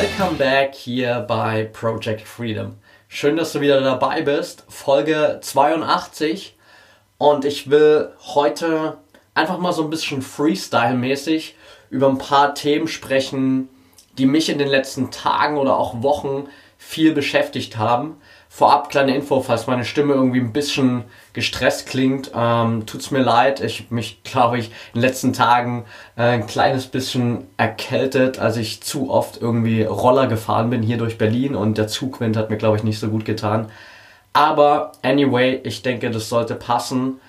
Welcome back hier bei Project Freedom. Schön, dass du wieder dabei bist. Folge 82. Und ich will heute einfach mal so ein bisschen Freestyle-mäßig über ein paar Themen sprechen, die mich in den letzten Tagen oder auch Wochen viel beschäftigt haben. Vorab kleine Info, falls meine Stimme irgendwie ein bisschen gestresst klingt, ähm, tut's mir leid. Ich habe mich, glaube ich, in den letzten Tagen äh, ein kleines bisschen erkältet, als ich zu oft irgendwie Roller gefahren bin hier durch Berlin und der Zugwind hat mir, glaube ich, nicht so gut getan. Aber anyway, ich denke, das sollte passen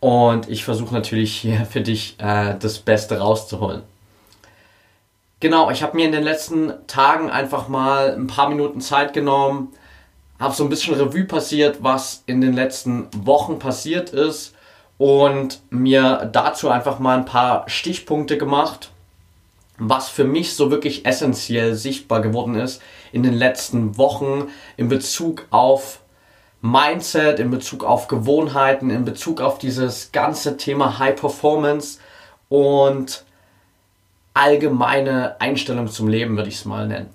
und ich versuche natürlich hier für dich äh, das Beste rauszuholen. Genau, ich habe mir in den letzten Tagen einfach mal ein paar Minuten Zeit genommen, habe so ein bisschen Revue passiert, was in den letzten Wochen passiert ist und mir dazu einfach mal ein paar Stichpunkte gemacht, was für mich so wirklich essentiell sichtbar geworden ist in den letzten Wochen in Bezug auf Mindset, in Bezug auf Gewohnheiten, in Bezug auf dieses ganze Thema High Performance und allgemeine Einstellung zum Leben, würde ich es mal nennen.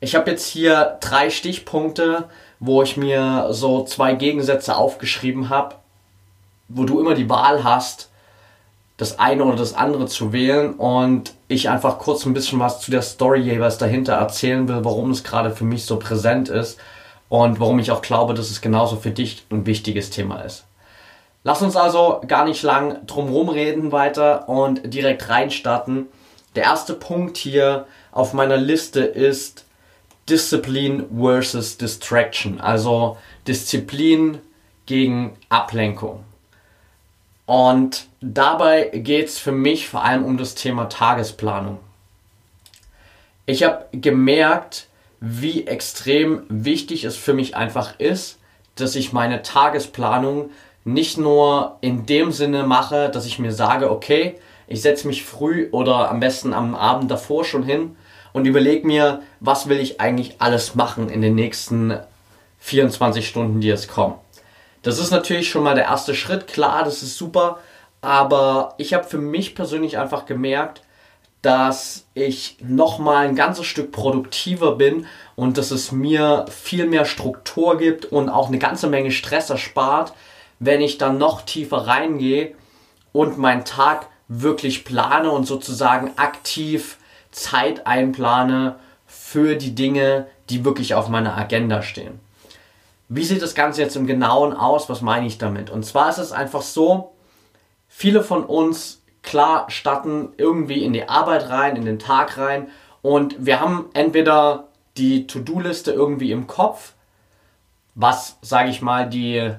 Ich habe jetzt hier drei Stichpunkte, wo ich mir so zwei Gegensätze aufgeschrieben habe, wo du immer die Wahl hast, das eine oder das andere zu wählen und ich einfach kurz ein bisschen was zu der Story jeweils dahinter erzählen will, warum es gerade für mich so präsent ist und warum ich auch glaube, dass es genauso für dich ein wichtiges Thema ist. Lass uns also gar nicht lang drumherum reden weiter und direkt reinstarten. Der erste Punkt hier auf meiner Liste ist Discipline versus Distraction, also Disziplin gegen Ablenkung. Und dabei geht es für mich vor allem um das Thema Tagesplanung. Ich habe gemerkt, wie extrem wichtig es für mich einfach ist, dass ich meine Tagesplanung nicht nur in dem Sinne mache, dass ich mir sage, okay, ich setze mich früh oder am besten am Abend davor schon hin und überlege mir, was will ich eigentlich alles machen in den nächsten 24 Stunden, die jetzt kommen. Das ist natürlich schon mal der erste Schritt, klar, das ist super, aber ich habe für mich persönlich einfach gemerkt, dass ich nochmal ein ganzes Stück produktiver bin und dass es mir viel mehr Struktur gibt und auch eine ganze Menge Stress erspart, wenn ich dann noch tiefer reingehe und meinen Tag wirklich plane und sozusagen aktiv Zeit einplane für die Dinge, die wirklich auf meiner Agenda stehen. Wie sieht das Ganze jetzt im Genauen aus? Was meine ich damit? Und zwar ist es einfach so, viele von uns, klar, starten irgendwie in die Arbeit rein, in den Tag rein und wir haben entweder die To-Do-Liste irgendwie im Kopf, was, sage ich mal, die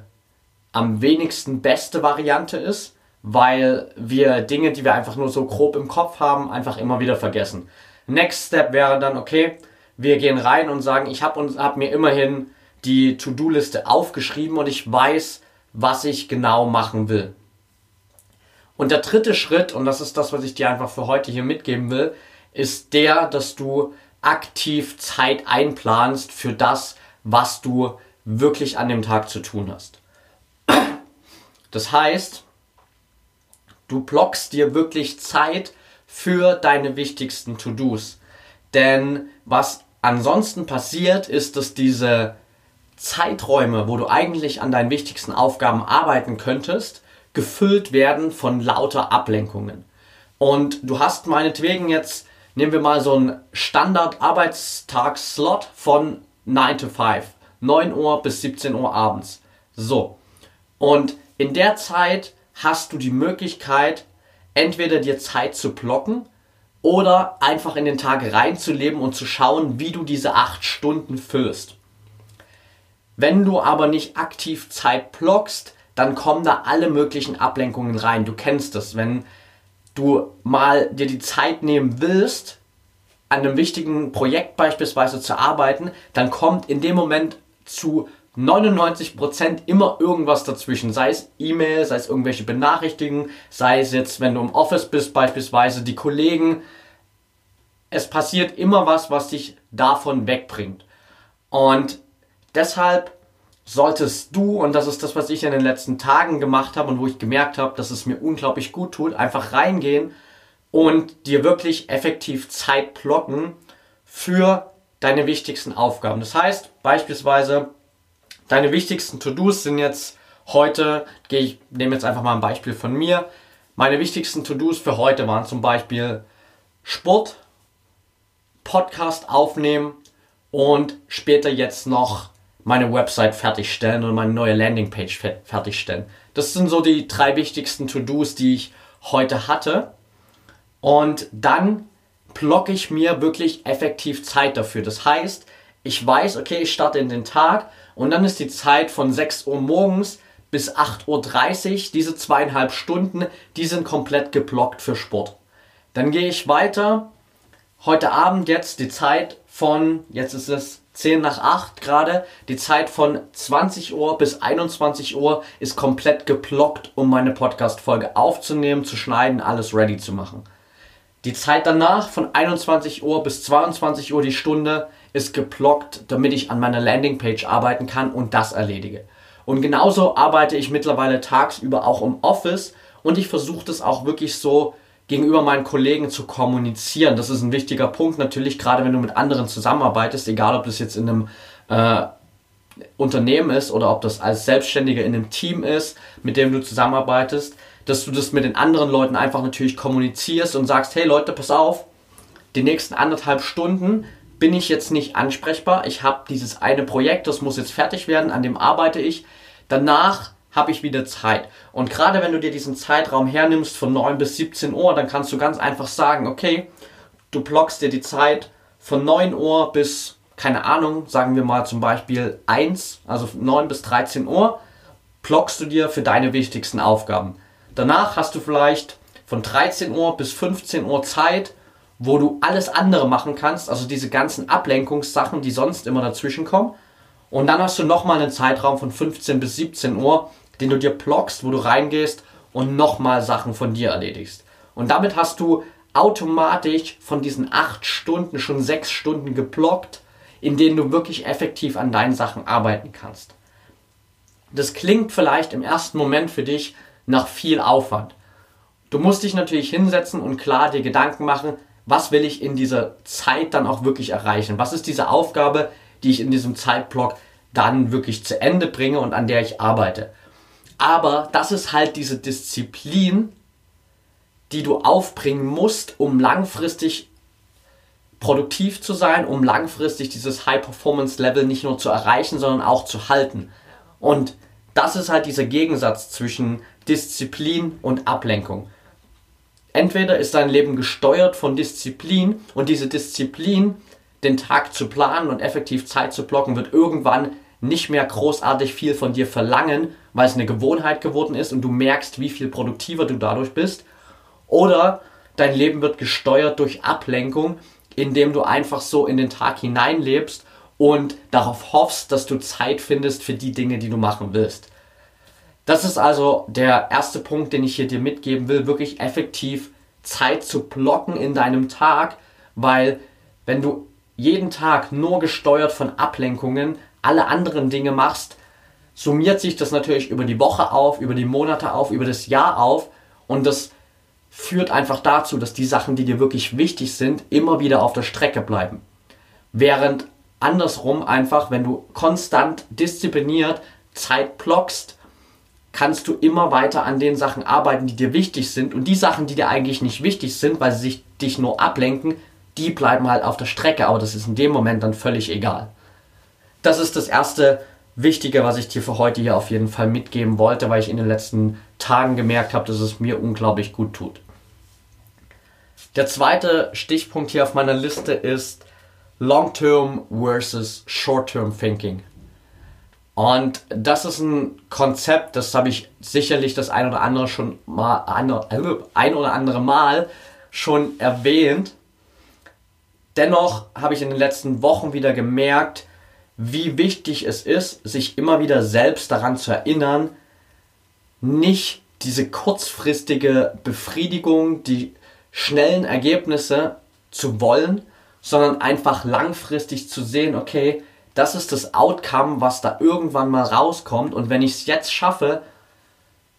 am wenigsten beste Variante ist, weil wir Dinge, die wir einfach nur so grob im Kopf haben, einfach immer wieder vergessen. Next Step wäre dann, okay, wir gehen rein und sagen, ich habe hab mir immerhin die To-Do-Liste aufgeschrieben und ich weiß, was ich genau machen will. Und der dritte Schritt, und das ist das, was ich dir einfach für heute hier mitgeben will, ist der, dass du aktiv Zeit einplanst für das, was du wirklich an dem Tag zu tun hast. Das heißt, Du blockst dir wirklich Zeit für deine wichtigsten To-Dos. Denn was ansonsten passiert, ist, dass diese Zeiträume, wo du eigentlich an deinen wichtigsten Aufgaben arbeiten könntest, gefüllt werden von lauter Ablenkungen. Und du hast meinetwegen jetzt, nehmen wir mal so einen Standard-Arbeitstagsslot von 9 to 5. 9 Uhr bis 17 Uhr abends. So. Und in der Zeit hast du die Möglichkeit, entweder dir Zeit zu blocken oder einfach in den Tag reinzuleben und zu schauen, wie du diese acht Stunden füllst. Wenn du aber nicht aktiv Zeit blockst, dann kommen da alle möglichen Ablenkungen rein. Du kennst das, wenn du mal dir die Zeit nehmen willst, an einem wichtigen Projekt beispielsweise zu arbeiten, dann kommt in dem Moment zu 99% immer irgendwas dazwischen. Sei es E-Mail, sei es irgendwelche Benachrichtigungen, sei es jetzt, wenn du im Office bist, beispielsweise die Kollegen. Es passiert immer was, was dich davon wegbringt. Und deshalb solltest du, und das ist das, was ich in den letzten Tagen gemacht habe und wo ich gemerkt habe, dass es mir unglaublich gut tut, einfach reingehen und dir wirklich effektiv Zeit blocken für deine wichtigsten Aufgaben. Das heißt beispielsweise, deine wichtigsten To-Dos sind jetzt heute, ich nehme jetzt einfach mal ein Beispiel von mir. Meine wichtigsten To-Dos für heute waren zum Beispiel Sport, Podcast aufnehmen und später jetzt noch meine Website fertigstellen und meine neue Landingpage fertigstellen. Das sind so die drei wichtigsten To-Dos, die ich heute hatte. Und dann blocke ich mir wirklich effektiv Zeit dafür. Das heißt, ich weiß, okay, ich starte in den Tag und dann ist die Zeit von 6 Uhr morgens bis 8.30 Uhr, diese zweieinhalb Stunden, die sind komplett geblockt für Sport. Dann gehe ich weiter. Heute Abend jetzt die Zeit von, jetzt ist es 10 nach 8 gerade, die Zeit von 20 Uhr bis 21 Uhr ist komplett geblockt, um meine Podcast-Folge aufzunehmen, zu schneiden, alles ready zu machen. Die Zeit danach von 21 Uhr bis 22 Uhr die Stunde ist geblockt, damit ich an meiner Landingpage arbeiten kann und das erledige. Und genauso arbeite ich mittlerweile tagsüber auch im Office und ich versuche das auch wirklich so gegenüber meinen Kollegen zu kommunizieren. Das ist ein wichtiger Punkt natürlich, gerade wenn du mit anderen zusammenarbeitest, egal ob das jetzt in einem äh, Unternehmen ist oder ob das als Selbstständiger in einem Team ist, mit dem du zusammenarbeitest, dass du das mit den anderen Leuten einfach natürlich kommunizierst und sagst, hey Leute, pass auf, die nächsten anderthalb Stunden bin ich jetzt nicht ansprechbar. Ich habe dieses eine Projekt, das muss jetzt fertig werden, an dem arbeite ich. Danach habe ich wieder Zeit. Und gerade wenn du dir diesen Zeitraum hernimmst von 9 bis 17 Uhr, dann kannst du ganz einfach sagen, okay, du blockst dir die Zeit von 9 Uhr bis, keine Ahnung, sagen wir mal zum Beispiel 1, also 9 bis 13 Uhr, blockst du dir für deine wichtigsten Aufgaben. Danach hast du vielleicht von 13 Uhr bis 15 Uhr Zeit, wo du alles andere machen kannst, also diese ganzen Ablenkungssachen, die sonst immer dazwischen kommen. Und dann hast du nochmal einen Zeitraum von 15 bis 17 Uhr, den du dir blockst, wo du reingehst und nochmal Sachen von dir erledigst. Und damit hast du automatisch von diesen 8 Stunden schon 6 Stunden geblockt, in denen du wirklich effektiv an deinen Sachen arbeiten kannst. Das klingt vielleicht im ersten Moment für dich nach viel Aufwand. Du musst dich natürlich hinsetzen und klar dir Gedanken machen, was will ich in dieser Zeit dann auch wirklich erreichen? Was ist diese Aufgabe, die ich in diesem Zeitblock dann wirklich zu Ende bringe und an der ich arbeite? Aber das ist halt diese Disziplin, die du aufbringen musst, um langfristig produktiv zu sein, um langfristig dieses High-Performance-Level nicht nur zu erreichen, sondern auch zu halten. Und das ist halt dieser Gegensatz zwischen Disziplin und Ablenkung. Entweder ist dein Leben gesteuert von Disziplin und diese Disziplin, den Tag zu planen und effektiv Zeit zu blocken, wird irgendwann nicht mehr großartig viel von dir verlangen, weil es eine Gewohnheit geworden ist und du merkst, wie viel produktiver du dadurch bist. Oder dein Leben wird gesteuert durch Ablenkung, indem du einfach so in den Tag hineinlebst und darauf hoffst, dass du Zeit findest für die Dinge, die du machen willst. Das ist also der erste Punkt, den ich hier dir mitgeben will, wirklich effektiv Zeit zu blocken in deinem Tag, weil wenn du jeden Tag nur gesteuert von Ablenkungen alle anderen Dinge machst, summiert sich das natürlich über die Woche auf, über die Monate auf, über das Jahr auf und das führt einfach dazu, dass die Sachen, die dir wirklich wichtig sind, immer wieder auf der Strecke bleiben. Während andersrum einfach, wenn du konstant diszipliniert Zeit blockst, kannst du immer weiter an den Sachen arbeiten, die dir wichtig sind. Und die Sachen, die dir eigentlich nicht wichtig sind, weil sie sich, dich nur ablenken, die bleiben halt auf der Strecke. Aber das ist in dem Moment dann völlig egal. Das ist das erste Wichtige, was ich dir für heute hier auf jeden Fall mitgeben wollte, weil ich in den letzten Tagen gemerkt habe, dass es mir unglaublich gut tut. Der zweite Stichpunkt hier auf meiner Liste ist Long-Term versus Short-Term Thinking. Und das ist ein Konzept, das habe ich sicherlich das ein oder andere schon mal ein oder andere Mal schon erwähnt. Dennoch habe ich in den letzten Wochen wieder gemerkt, wie wichtig es ist, sich immer wieder selbst daran zu erinnern, nicht diese kurzfristige Befriedigung, die schnellen Ergebnisse zu wollen, sondern einfach langfristig zu sehen, okay, das ist das Outcome, was da irgendwann mal rauskommt und wenn ich es jetzt schaffe,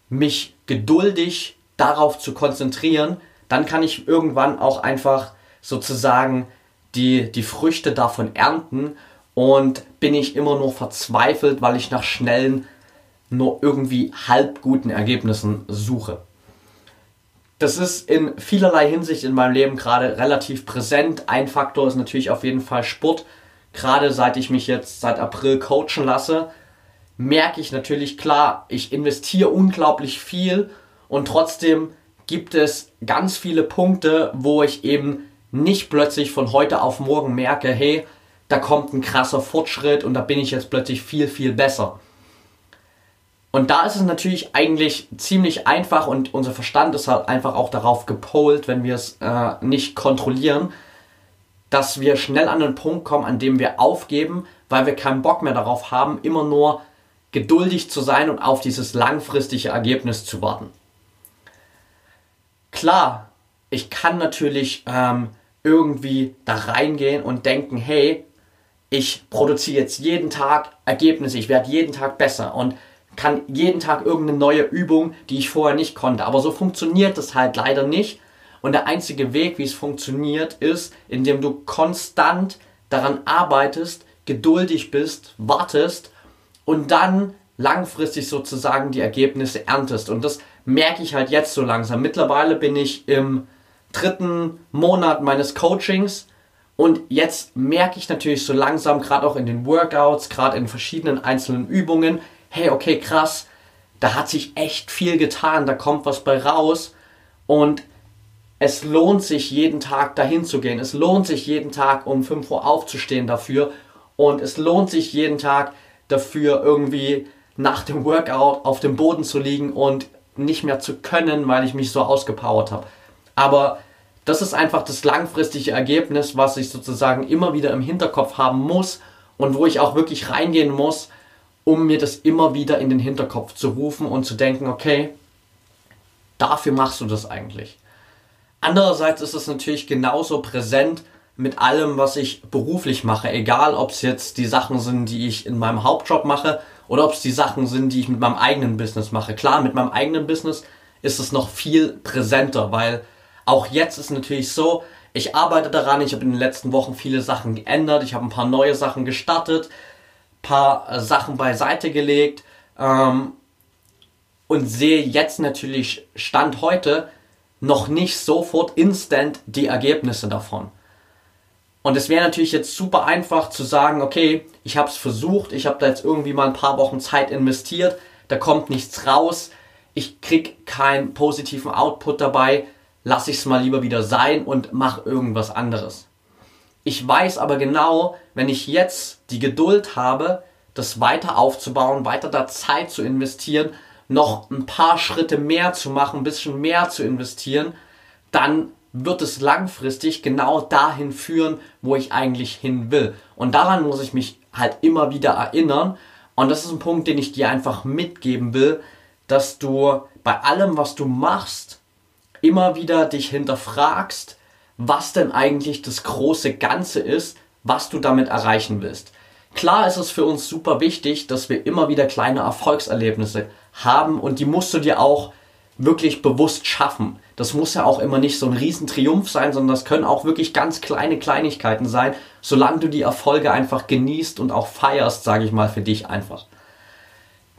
mich geduldig darauf zu konzentrieren, dann kann ich irgendwann auch einfach sozusagen die, die Früchte davon ernten und bin ich immer nur verzweifelt, weil ich nach schnellen, nur irgendwie halb guten Ergebnissen suche. Das ist in vielerlei Hinsicht in meinem Leben gerade relativ präsent. Ein Faktor ist natürlich auf jeden Fall Sport. Gerade seit ich mich jetzt seit April coachen lasse, merke ich natürlich klar, ich investiere unglaublich viel und trotzdem gibt es ganz viele Punkte, wo ich eben nicht plötzlich von heute auf morgen merke, hey, da kommt ein krasser Fortschritt und da bin ich jetzt plötzlich viel, viel besser. Und da ist es natürlich eigentlich ziemlich einfach und unser Verstand ist halt einfach auch darauf gepolt, wenn wir es äh, nicht kontrollieren, dass wir schnell an den Punkt kommen, an dem wir aufgeben, weil wir keinen Bock mehr darauf haben, immer nur geduldig zu sein und auf dieses langfristige Ergebnis zu warten. Klar, ich kann natürlich ähm, irgendwie da reingehen und denken, hey, ich produziere jetzt jeden Tag Ergebnisse, ich werde jeden Tag besser und kann jeden Tag irgendeine neue Übung, die ich vorher nicht konnte. Aber so funktioniert das halt leider nicht. Und der einzige Weg, wie es funktioniert, ist, indem du konstant daran arbeitest, geduldig bist, wartest und dann langfristig sozusagen die Ergebnisse erntest. Und das merke ich halt jetzt so langsam. Mittlerweile bin ich im dritten Monat meines Coachings und jetzt merke ich natürlich so langsam, gerade auch in den Workouts, gerade in verschiedenen einzelnen Übungen, hey, okay, krass, da hat sich echt viel getan, da kommt was bei raus und es lohnt sich jeden Tag dahin zu gehen. Es lohnt sich jeden Tag um 5 Uhr aufzustehen dafür und es lohnt sich jeden Tag dafür irgendwie nach dem Workout auf dem Boden zu liegen und nicht mehr zu können, weil ich mich so ausgepowert habe. Aber das ist einfach das langfristige Ergebnis, was ich sozusagen immer wieder im Hinterkopf haben muss und wo ich auch wirklich reingehen muss, um mir das immer wieder in den Hinterkopf zu rufen und zu denken, okay, dafür machst du das eigentlich. Andererseits ist es natürlich genauso präsent mit allem, was ich beruflich mache, egal ob es jetzt die Sachen sind, die ich in meinem Hauptjob mache oder ob es die Sachen sind, die ich mit meinem eigenen Business mache. Klar, mit meinem eigenen Business ist es noch viel präsenter, weil auch jetzt ist natürlich so, ich arbeite daran, ich habe in den letzten Wochen viele Sachen geändert, ich habe ein paar neue Sachen gestartet, paar äh, Sachen beiseite gelegt ähm, und sehe jetzt natürlich Stand heute noch nicht sofort instant die Ergebnisse davon. Und es wäre natürlich jetzt super einfach zu sagen, okay, ich habe es versucht, ich habe da jetzt irgendwie mal ein paar Wochen Zeit investiert, da kommt nichts raus, ich krieg keinen positiven Output dabei, lasse ich es mal lieber wieder sein und mache irgendwas anderes. Ich weiß aber genau, wenn ich jetzt die Geduld habe, das weiter aufzubauen, weiter da Zeit zu investieren, noch ein paar Schritte mehr zu machen, ein bisschen mehr zu investieren, dann wird es langfristig genau dahin führen, wo ich eigentlich hin will. Und daran muss ich mich halt immer wieder erinnern. Und das ist ein Punkt, den ich dir einfach mitgeben will, dass du bei allem, was du machst, immer wieder dich hinterfragst, was denn eigentlich das große Ganze ist, was du damit erreichen willst. Klar ist es für uns super wichtig, dass wir immer wieder kleine Erfolgserlebnisse haben und die musst du dir auch wirklich bewusst schaffen. Das muss ja auch immer nicht so ein Riesentriumph sein, sondern das können auch wirklich ganz kleine Kleinigkeiten sein, solange du die Erfolge einfach genießt und auch feierst, sage ich mal, für dich einfach.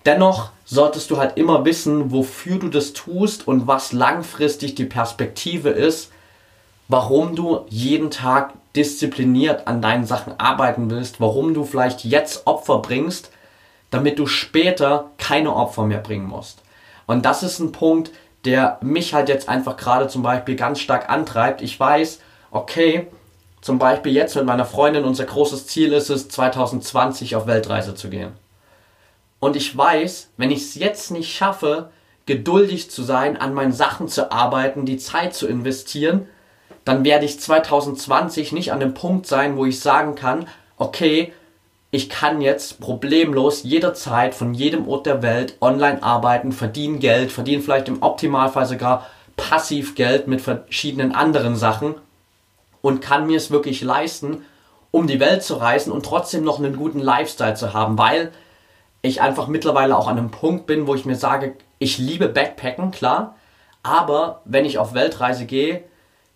Dennoch solltest du halt immer wissen, wofür du das tust und was langfristig die Perspektive ist, warum du jeden Tag diszipliniert an deinen Sachen arbeiten willst, warum du vielleicht jetzt Opfer bringst, damit du später keine Opfer mehr bringen musst. Und das ist ein Punkt, der mich halt jetzt einfach gerade zum Beispiel ganz stark antreibt. Ich weiß, okay, zum Beispiel jetzt mit meiner Freundin, unser großes Ziel ist es, 2020 auf Weltreise zu gehen. Und ich weiß, wenn ich es jetzt nicht schaffe, geduldig zu sein, an meinen Sachen zu arbeiten, die Zeit zu investieren, dann werde ich 2020 nicht an dem Punkt sein, wo ich sagen kann, okay, ich kann jetzt problemlos jederzeit von jedem Ort der Welt online arbeiten, verdienen Geld, verdienen vielleicht im Optimalfall sogar passiv Geld mit verschiedenen anderen Sachen und kann mir es wirklich leisten, um die Welt zu reisen und trotzdem noch einen guten Lifestyle zu haben, weil ich einfach mittlerweile auch an einem Punkt bin, wo ich mir sage, ich liebe Backpacken, klar, aber wenn ich auf Weltreise gehe,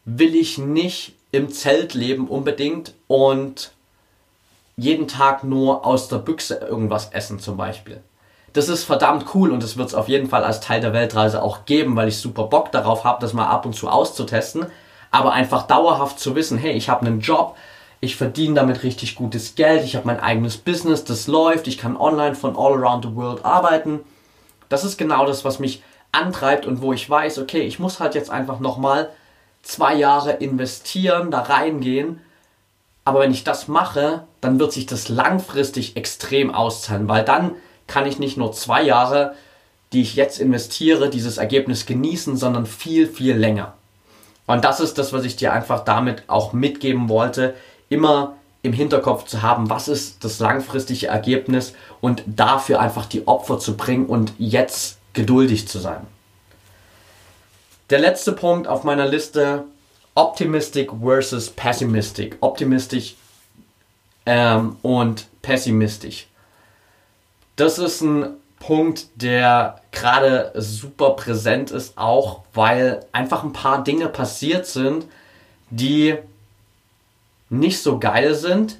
will ich nicht im Zelt leben unbedingt und jeden Tag nur aus der Büchse irgendwas essen zum Beispiel. Das ist verdammt cool und das wird es auf jeden Fall als Teil der Weltreise auch geben, weil ich super Bock darauf habe, das mal ab und zu auszutesten. Aber einfach dauerhaft zu wissen, hey, ich habe einen Job, ich verdiene damit richtig gutes Geld, ich habe mein eigenes Business, das läuft, ich kann online von all around the world arbeiten. Das ist genau das, was mich antreibt und wo ich weiß, okay, ich muss halt jetzt einfach nochmal zwei Jahre investieren, da reingehen. Aber wenn ich das mache, dann wird sich das langfristig extrem auszahlen, weil dann kann ich nicht nur zwei Jahre, die ich jetzt investiere, dieses Ergebnis genießen, sondern viel, viel länger. Und das ist das, was ich dir einfach damit auch mitgeben wollte, immer im Hinterkopf zu haben, was ist das langfristige Ergebnis und dafür einfach die Opfer zu bringen und jetzt geduldig zu sein. Der letzte Punkt auf meiner Liste, Optimistic versus Pessimistic. Optimistisch ähm, und pessimistisch. Das ist ein Punkt, der gerade super präsent ist, auch weil einfach ein paar Dinge passiert sind, die nicht so geil sind.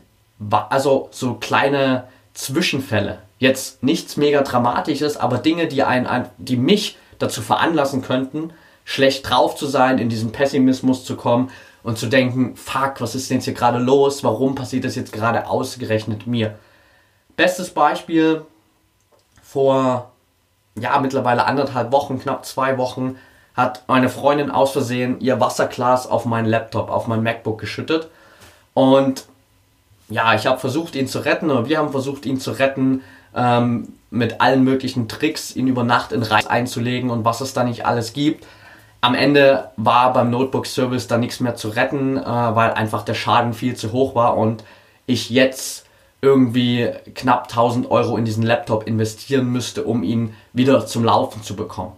Also so kleine Zwischenfälle. Jetzt nichts mega dramatisches, aber Dinge, die, einen, die mich dazu veranlassen könnten, schlecht drauf zu sein, in diesen Pessimismus zu kommen und zu denken, fuck, was ist denn jetzt hier gerade los? Warum passiert das jetzt gerade ausgerechnet mir? Bestes Beispiel vor ja mittlerweile anderthalb Wochen, knapp zwei Wochen, hat meine Freundin aus Versehen ihr Wasserglas auf meinen Laptop, auf mein MacBook geschüttet. Und ja, ich habe versucht, ihn zu retten, oder wir haben versucht, ihn zu retten, ähm, mit allen möglichen Tricks, ihn über Nacht in Reis einzulegen und was es da nicht alles gibt. Am Ende war beim Notebook-Service da nichts mehr zu retten, äh, weil einfach der Schaden viel zu hoch war und ich jetzt irgendwie knapp 1000 Euro in diesen Laptop investieren müsste, um ihn wieder zum Laufen zu bekommen.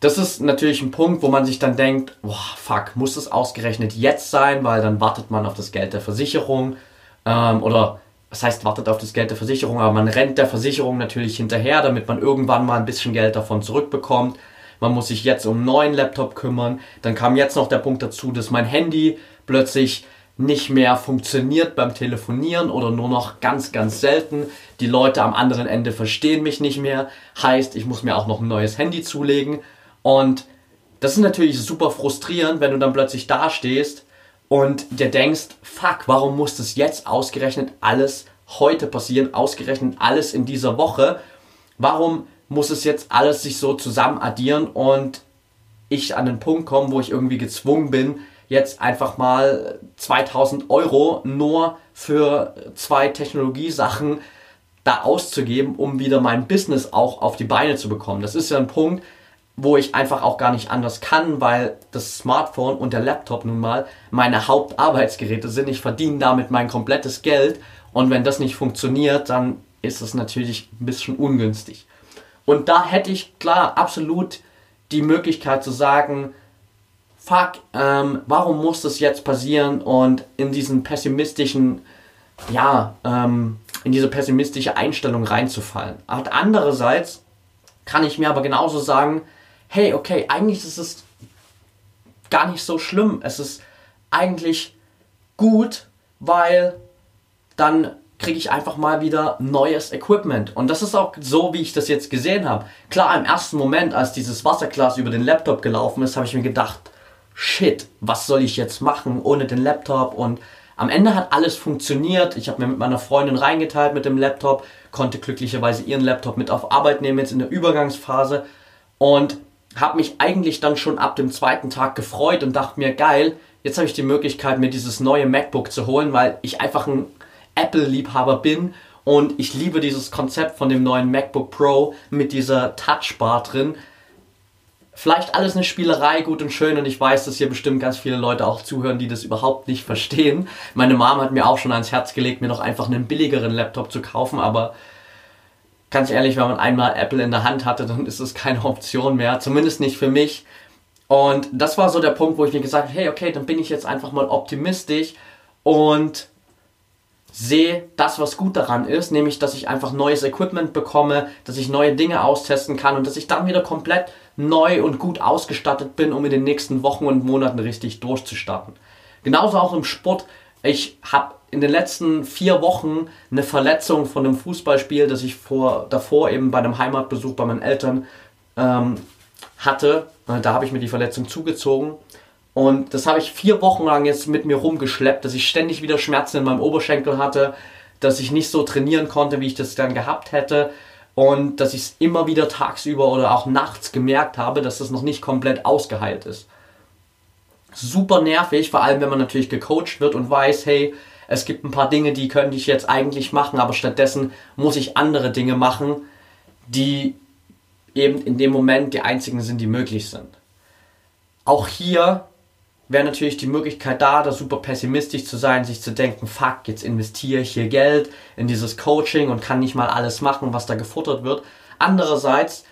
Das ist natürlich ein Punkt, wo man sich dann denkt, boah, fuck, muss es ausgerechnet jetzt sein, weil dann wartet man auf das Geld der Versicherung ähm, oder was heißt wartet auf das Geld der Versicherung, aber man rennt der Versicherung natürlich hinterher, damit man irgendwann mal ein bisschen Geld davon zurückbekommt man muss sich jetzt um einen neuen Laptop kümmern. Dann kam jetzt noch der Punkt dazu, dass mein Handy plötzlich nicht mehr funktioniert beim Telefonieren oder nur noch ganz, ganz selten. Die Leute am anderen Ende verstehen mich nicht mehr. Heißt, ich muss mir auch noch ein neues Handy zulegen. Und das ist natürlich super frustrierend, wenn du dann plötzlich dastehst und dir denkst, fuck, warum muss das jetzt ausgerechnet alles heute passieren, ausgerechnet alles in dieser Woche? Warum muss es jetzt alles sich so zusammen addieren und ich an den Punkt komme, wo ich irgendwie gezwungen bin, jetzt einfach mal 2000 Euro nur für zwei Technologiesachen da auszugeben, um wieder mein Business auch auf die Beine zu bekommen. Das ist ja ein Punkt, wo ich einfach auch gar nicht anders kann, weil das Smartphone und der Laptop nun mal meine Hauptarbeitsgeräte sind. Ich verdiene damit mein komplettes Geld und wenn das nicht funktioniert, dann ist es natürlich ein bisschen ungünstig. Und da hätte ich klar absolut die Möglichkeit zu sagen, fuck, ähm, warum muss das jetzt passieren und in diesen pessimistischen, ja, ähm, in diese pessimistische Einstellung reinzufallen. Aber andererseits kann ich mir aber genauso sagen, hey, okay, eigentlich ist es gar nicht so schlimm. Es ist eigentlich gut, weil dann kriege ich einfach mal wieder neues Equipment. Und das ist auch so, wie ich das jetzt gesehen habe. Klar, im ersten Moment, als dieses Wasserglas über den Laptop gelaufen ist, habe ich mir gedacht, shit, was soll ich jetzt machen ohne den Laptop? Und am Ende hat alles funktioniert. Ich habe mir mit meiner Freundin reingeteilt mit dem Laptop, konnte glücklicherweise ihren Laptop mit auf Arbeit nehmen, jetzt in der Übergangsphase. Und habe mich eigentlich dann schon ab dem zweiten Tag gefreut und dachte mir, geil, jetzt habe ich die Möglichkeit, mir dieses neue MacBook zu holen, weil ich einfach ein Apple-Liebhaber bin und ich liebe dieses Konzept von dem neuen MacBook Pro mit dieser Touchbar drin. Vielleicht alles eine Spielerei, gut und schön und ich weiß, dass hier bestimmt ganz viele Leute auch zuhören, die das überhaupt nicht verstehen. Meine Mom hat mir auch schon ans Herz gelegt, mir noch einfach einen billigeren Laptop zu kaufen, aber ganz ehrlich, wenn man einmal Apple in der Hand hatte, dann ist es keine Option mehr, zumindest nicht für mich. Und das war so der Punkt, wo ich mir gesagt habe, hey, okay, dann bin ich jetzt einfach mal optimistisch und sehe das, was gut daran ist, nämlich, dass ich einfach neues Equipment bekomme, dass ich neue Dinge austesten kann und dass ich dann wieder komplett neu und gut ausgestattet bin, um in den nächsten Wochen und Monaten richtig durchzustarten. Genauso auch im Sport. Ich habe in den letzten vier Wochen eine Verletzung von einem Fußballspiel, das ich vor, davor eben bei einem Heimatbesuch bei meinen Eltern ähm, hatte. Äh, da habe ich mir die Verletzung zugezogen. Und das habe ich vier Wochen lang jetzt mit mir rumgeschleppt, dass ich ständig wieder Schmerzen in meinem Oberschenkel hatte, dass ich nicht so trainieren konnte, wie ich das dann gehabt hätte. Und dass ich es immer wieder tagsüber oder auch nachts gemerkt habe, dass das noch nicht komplett ausgeheilt ist. Super nervig, vor allem wenn man natürlich gecoacht wird und weiß, hey, es gibt ein paar Dinge, die könnte ich jetzt eigentlich machen, aber stattdessen muss ich andere Dinge machen, die eben in dem Moment die einzigen sind, die möglich sind. Auch hier wäre natürlich die Möglichkeit da, da super pessimistisch zu sein, sich zu denken, fuck, jetzt investiere ich hier Geld in dieses Coaching und kann nicht mal alles machen, was da gefuttert wird. Andererseits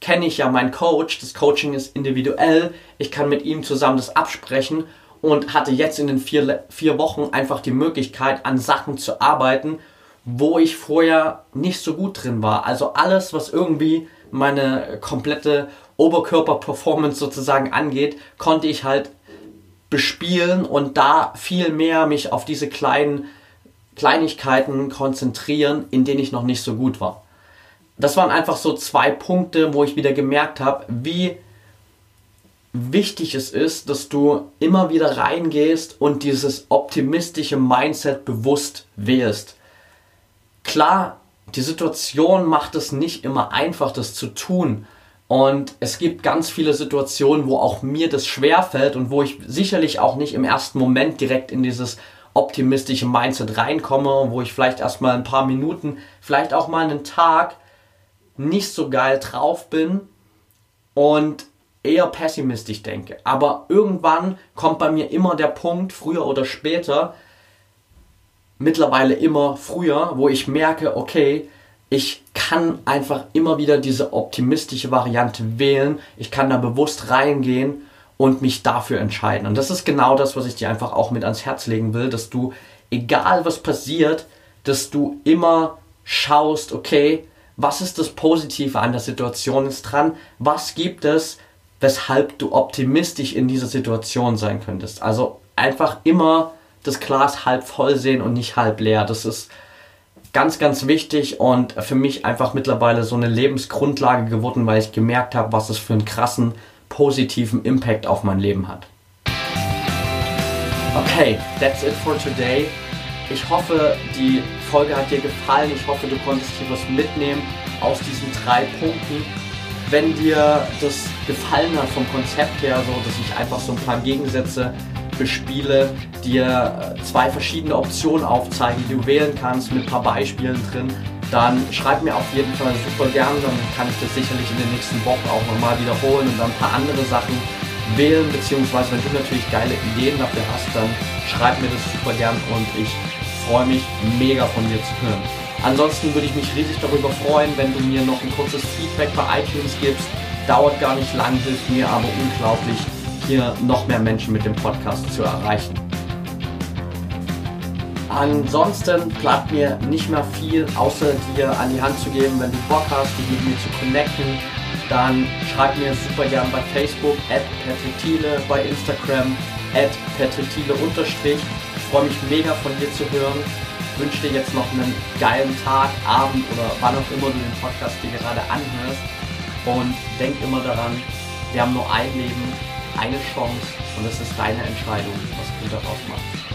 kenne ich ja meinen Coach, das Coaching ist individuell, ich kann mit ihm zusammen das absprechen und hatte jetzt in den vier, vier Wochen einfach die Möglichkeit, an Sachen zu arbeiten, wo ich vorher nicht so gut drin war. Also alles, was irgendwie meine komplette Oberkörperperformance sozusagen angeht, konnte ich halt bespielen und da viel mehr mich auf diese kleinen Kleinigkeiten konzentrieren, in denen ich noch nicht so gut war. Das waren einfach so zwei Punkte, wo ich wieder gemerkt habe, wie wichtig es ist, dass du immer wieder reingehst und dieses optimistische Mindset bewusst wählst. Klar, die Situation macht es nicht immer einfach, das zu tun. Und es gibt ganz viele Situationen, wo auch mir das schwerfällt und wo ich sicherlich auch nicht im ersten Moment direkt in dieses optimistische Mindset reinkomme, wo ich vielleicht erstmal ein paar Minuten, vielleicht auch mal einen Tag nicht so geil drauf bin und eher pessimistisch denke. Aber irgendwann kommt bei mir immer der Punkt, früher oder später, mittlerweile immer früher, wo ich merke, okay, ich kann einfach immer wieder diese optimistische Variante wählen. Ich kann da bewusst reingehen und mich dafür entscheiden. Und das ist genau das, was ich dir einfach auch mit ans Herz legen will, dass du, egal was passiert, dass du immer schaust, okay, was ist das Positive an der Situation ist dran? Was gibt es, weshalb du optimistisch in dieser Situation sein könntest? Also einfach immer das Glas halb voll sehen und nicht halb leer. Das ist ganz, ganz wichtig und für mich einfach mittlerweile so eine Lebensgrundlage geworden, weil ich gemerkt habe, was es für einen krassen positiven Impact auf mein Leben hat. Okay, that's it for today. Ich hoffe, die Folge hat dir gefallen. Ich hoffe, du konntest hier was mitnehmen aus diesen drei Punkten. Wenn dir das gefallen hat vom Konzept her, so dass ich einfach so ein paar Gegensätze bespiele, dir äh, zwei verschiedene Optionen aufzeigen, die du wählen kannst mit ein paar Beispielen drin, dann schreib mir auf jeden Fall super gern, dann kann ich das sicherlich in den nächsten Wochen auch nochmal wiederholen und dann ein paar andere Sachen wählen, beziehungsweise wenn du natürlich geile Ideen dafür hast, dann schreib mir das super gern und ich freue mich mega von dir zu hören. Ansonsten würde ich mich riesig darüber freuen, wenn du mir noch ein kurzes Feedback bei iTunes gibst. Dauert gar nicht lang, hilft mir aber unglaublich hier noch mehr Menschen mit dem Podcast zu erreichen. Ansonsten bleibt mir nicht mehr viel, außer dir an die Hand zu geben, wenn du Bock hast, dich mit mir zu connecten, dann schreib mir super gern bei Facebook, at bei Instagram, at Petrikile Ich freue mich mega von dir zu hören. Ich wünsche dir jetzt noch einen geilen Tag, Abend oder wann auch immer du den Podcast dir gerade anhörst. Und denk immer daran, wir haben nur ein Leben eine Chance und es ist deine Entscheidung, was du daraus machst.